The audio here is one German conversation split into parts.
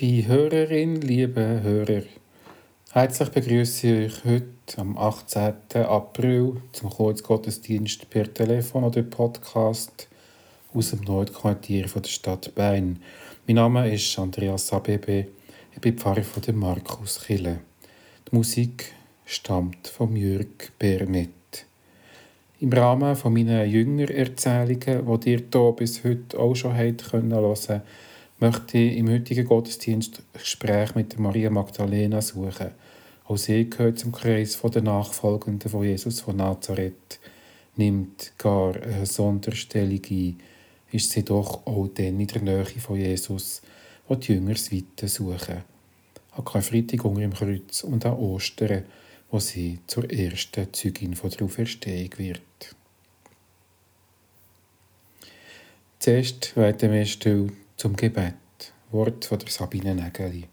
Liebe Hörerin, liebe Hörer, herzlich begrüße ich heute am 18. April zum Kurzgottesdienst per Telefon oder Podcast aus dem Nordquartier der Stadt Bern. Mein Name ist Andreas Abebe, ich bin Pfarrer von der Markuskille. Die Musik stammt von Jürg Bermet. Im Rahmen von meinen Jüngererzählungen, die ihr hier bis heute auch schon hören können, möchte ich im heutigen Gottesdienst Gespräch mit Maria Magdalena suchen. Auch sie gehört zum Kreis der Nachfolgenden von Jesus von Nazareth, nimmt gar eine Sonderstellung ein, ist sie doch auch dann in der Nähe von Jesus, wo die Jünger das Weite suchen. An Karfreitag unter im Kreuz und an Ostern, wo sie zur ersten Zeugin von der Auferstehung wird. Zuerst werden wir still zum Gebet. Wort von der Sabine Nägeli.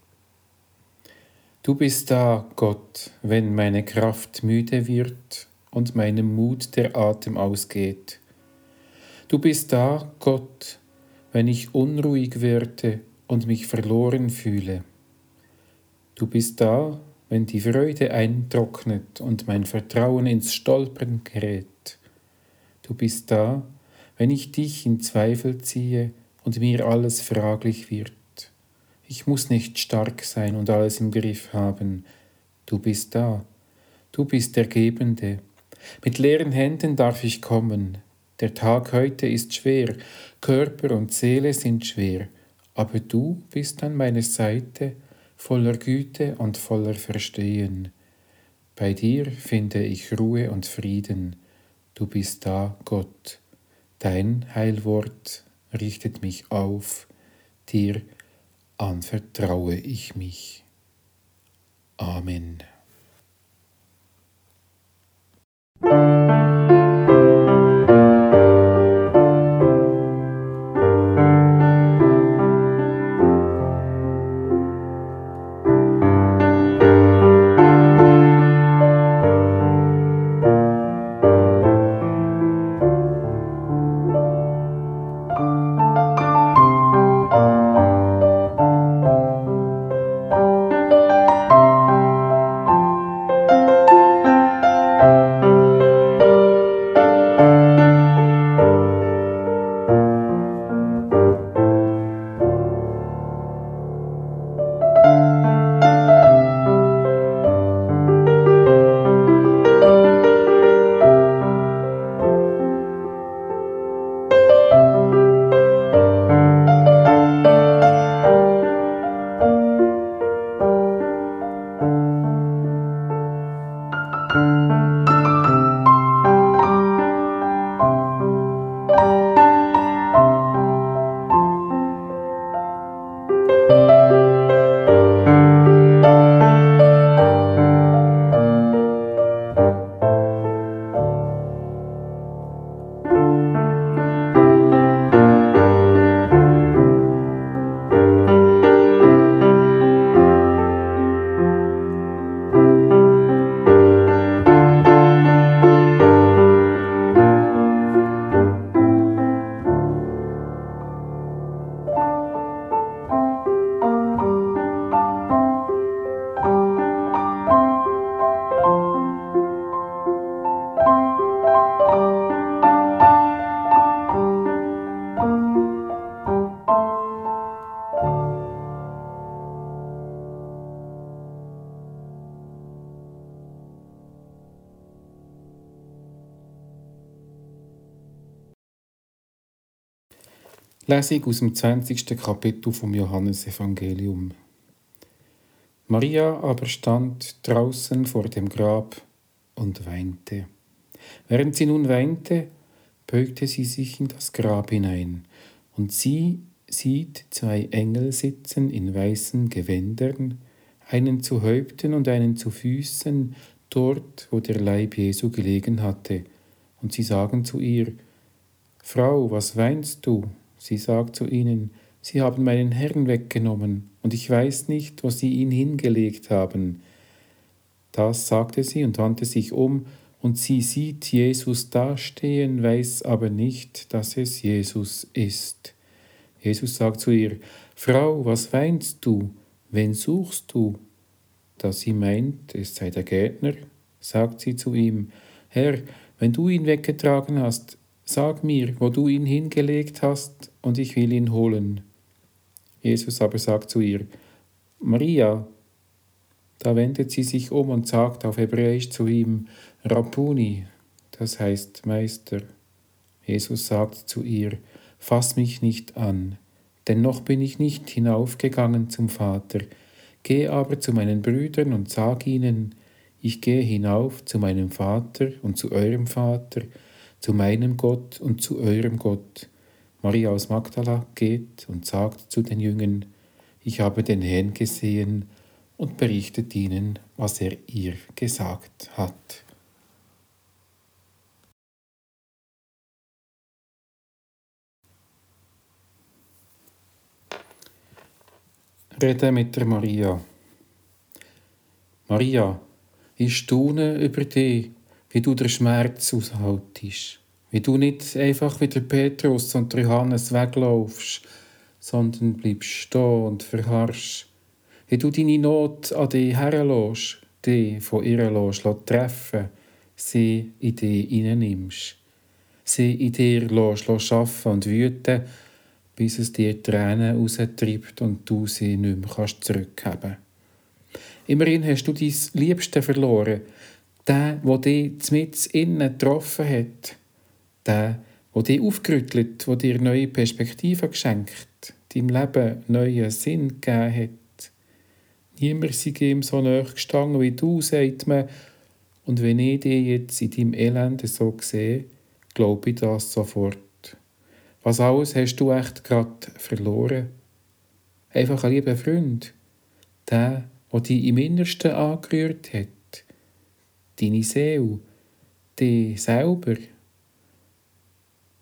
Du bist da, Gott, wenn meine Kraft müde wird und meinem Mut der Atem ausgeht. Du bist da, Gott, wenn ich unruhig werde und mich verloren fühle. Du bist da, wenn die Freude eintrocknet und mein Vertrauen ins Stolpern gerät. Du bist da, wenn ich dich in Zweifel ziehe und mir alles fraglich wird. Ich muss nicht stark sein und alles im Griff haben. Du bist da. Du bist der Gebende. Mit leeren Händen darf ich kommen. Der Tag heute ist schwer, Körper und Seele sind schwer, aber du bist an meiner Seite, voller Güte und voller Verstehen. Bei dir finde ich Ruhe und Frieden. Du bist da, Gott. Dein Heilwort richtet mich auf, dir anvertraue ich mich. Amen. Lesung aus dem 20. Kapitel vom Johannesevangelium. Maria aber stand draußen vor dem Grab und weinte. Während sie nun weinte, beugte sie sich in das Grab hinein, und sie sieht zwei Engel sitzen in weißen Gewändern, einen zu Häupten und einen zu Füßen, dort, wo der Leib Jesu gelegen hatte, und sie sagen zu ihr, Frau, was weinst du? Sie sagt zu ihnen, Sie haben meinen Herrn weggenommen, und ich weiß nicht, wo Sie ihn hingelegt haben. Das sagte sie und wandte sich um, und sie sieht Jesus dastehen, weiß aber nicht, dass es Jesus ist. Jesus sagt zu ihr, Frau, was weinst du? Wen suchst du? Da sie meint, es sei der Gärtner, sagt sie zu ihm, Herr, wenn du ihn weggetragen hast, sag mir, wo du ihn hingelegt hast, und ich will ihn holen. Jesus aber sagt zu ihr, Maria. Da wendet sie sich um und sagt auf Hebräisch zu ihm, Rabbuni, das heißt Meister. Jesus sagt zu ihr, Fass mich nicht an, denn noch bin ich nicht hinaufgegangen zum Vater, geh aber zu meinen Brüdern und sag ihnen, ich gehe hinauf zu meinem Vater und zu eurem Vater, zu meinem Gott und zu eurem Gott. Maria aus Magdala geht und sagt zu den Jüngern, ich habe den Herrn gesehen und berichtet ihnen, was er ihr gesagt hat. Rede mit der Maria. Maria, ich staune über dich, wie du den Schmerz aushaltest. Wie du nicht einfach wie der Petrus und der Johannes weglaufst, sondern bleibst stehen und verharrst. Wie du deine Not an dich herlässt, die von ihr lässt, treffen, sie in dich hineinnimmst. Sie in dir lässt, lässt arbeiten und wüten, bis es dir Tränen raustreibt und du sie nicht mehr zurückhaben kannst. Immerhin hast du dein Liebste verloren, der, der dich mit innen getroffen hat, der, der dich aufgerüttelt, der dir neue Perspektiven geschenkt, deinem Leben neuen Sinn gegeben hat. Niemand sei ihm so nahe gestanden wie du, sagt man, und wenn ich dich jetzt in deinem Elend so sehe, glaube ich das sofort. Was alles hast du echt gerade verloren? Einfach ein lieber Freund, der, der dich im Innersten angerührt hat, deine Seele, dich selber.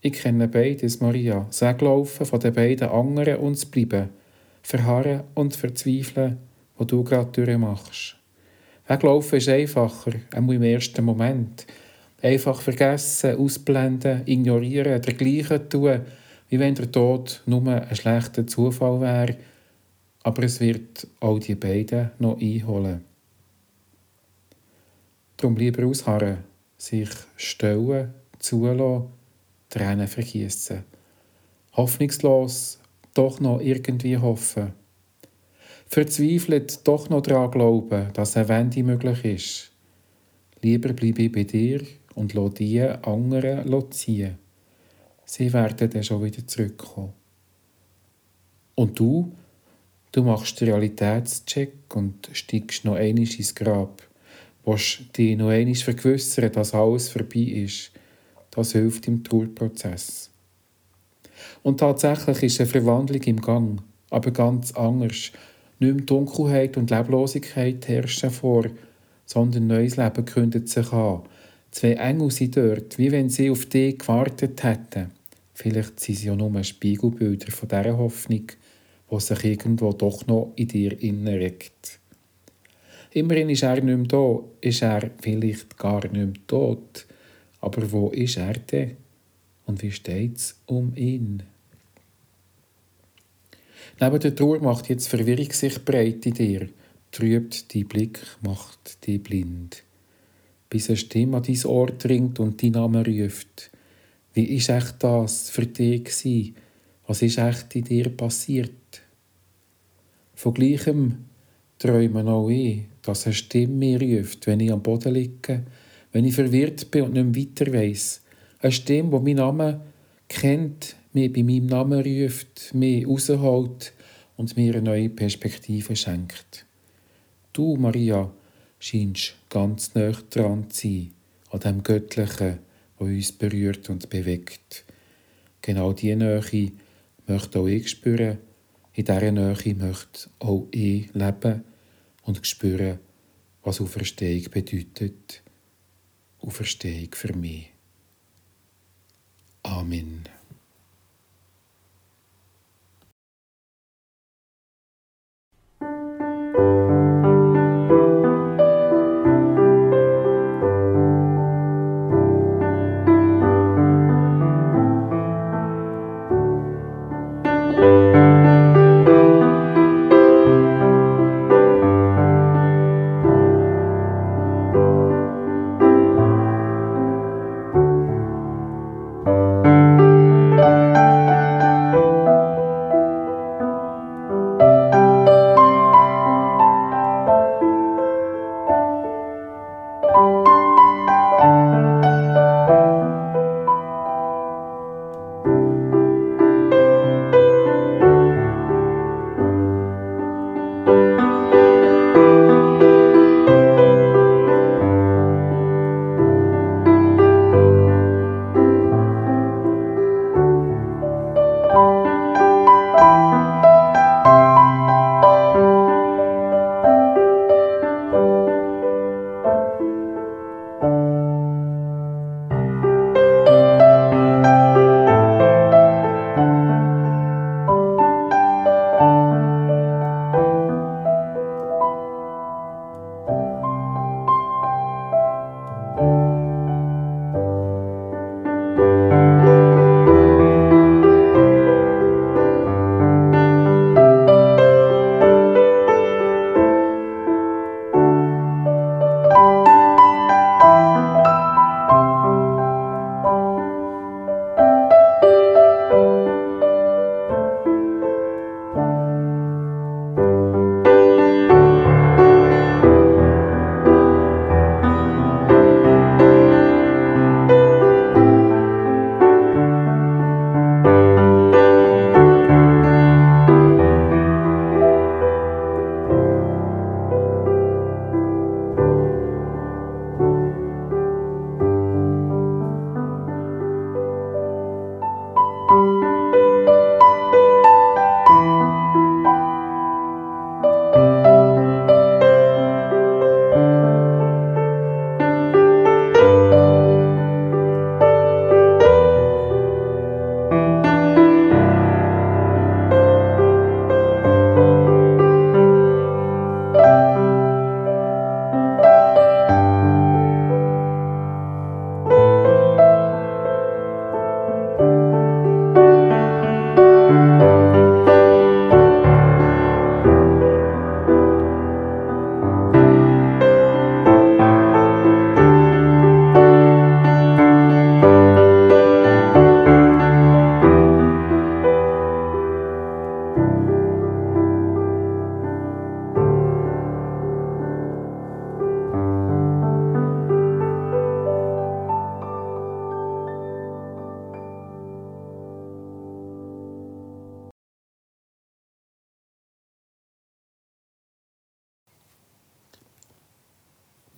Ich kenne beides, Maria. Sag laufen von den beiden anderen und zu bleiben. Verharren und verzweifeln, was du gerade durchmachst. Weglaufen ist einfacher, auch im ersten Moment. Einfach vergessen, ausblenden, ignorieren, dergleichen tun, wie wenn der Tod nur ein schlechter Zufall wäre, aber es wird auch die beiden noch einholen. Darum lieber ausharren, sich stellen, zulassen, Tränen vergießen. Hoffnungslos doch noch irgendwie hoffen. Verzweifelt doch noch daran glauben, dass eine Wende möglich ist. Lieber bleibe ich bei dir und lass die anderen ziehen. Sie werden dann schon wieder zurückkommen. Und du, du machst den Realitätscheck und steigst noch einmal ins Grab willst dich noch einmal vergewissern, dass alles vorbei ist. Das hilft im Trauerprozess. Und tatsächlich ist eine Verwandlung im Gang, aber ganz anders. Nicht mehr Dunkelheit und Leblosigkeit herrschen vor, sondern neues Leben kündet sich an. Zwei Engel sind dort, wie wenn sie auf dich gewartet hätten. Vielleicht sind sie ja nur Spiegelbilder von dieser Hoffnung, die sich irgendwo doch noch in dir innerregt. Immerhin ist er nicht mehr da, ist er vielleicht gar nicht mehr tot. Aber wo ist er denn? Und wie steht es um ihn? Neben der Trauer macht jetzt Verwirrung sich breit in dir, trübt die Blick, macht die blind. Bis eine Stimme an dein Ohr dringt und dein Name ruft. Wie ist echt das für dich gewesen? Was ist echt in dir passiert? Von gleichem träumen auch ich, dass eine Stimme mir ruft, wenn ich am Boden liege, wenn ich verwirrt bin und nicht mehr weiter weiss. Eine Stimme, die meinen Namen kennt, mir bei meinem Namen ruft, mich rausholt und mir eine neue Perspektive schenkt. Du, Maria, scheinst ganz nah dran zu sein, an dem Göttlichen, das uns berührt und bewegt. Genau diese Nähe möchte auch ich spüren. In dieser Nähe möchte auch ich leben und spüren, was Auferstehung bedeutet. Auferstehung für mich. Amen.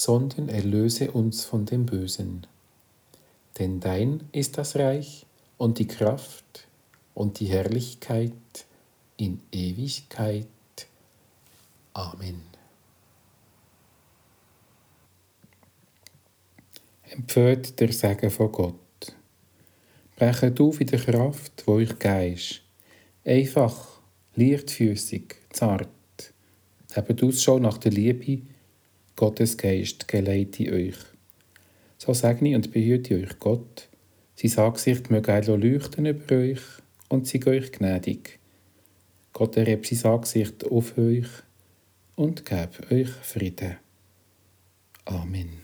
sondern erlöse uns von dem Bösen. Denn dein ist das Reich und die Kraft und die Herrlichkeit in Ewigkeit. Amen. Empfehlt der Segen von Gott. Brechet auf in der Kraft, wo euch geist. Einfach, leichtfüßig, zart. Habt Ausschau nach der Liebe, Gottes Geist geleite euch. So segne und behüte euch Gott, sein Angesicht möge leuchten über euch und sei euch gnädig. Gott erhebt sein Angesicht auf euch und gebe euch Frieden. Amen.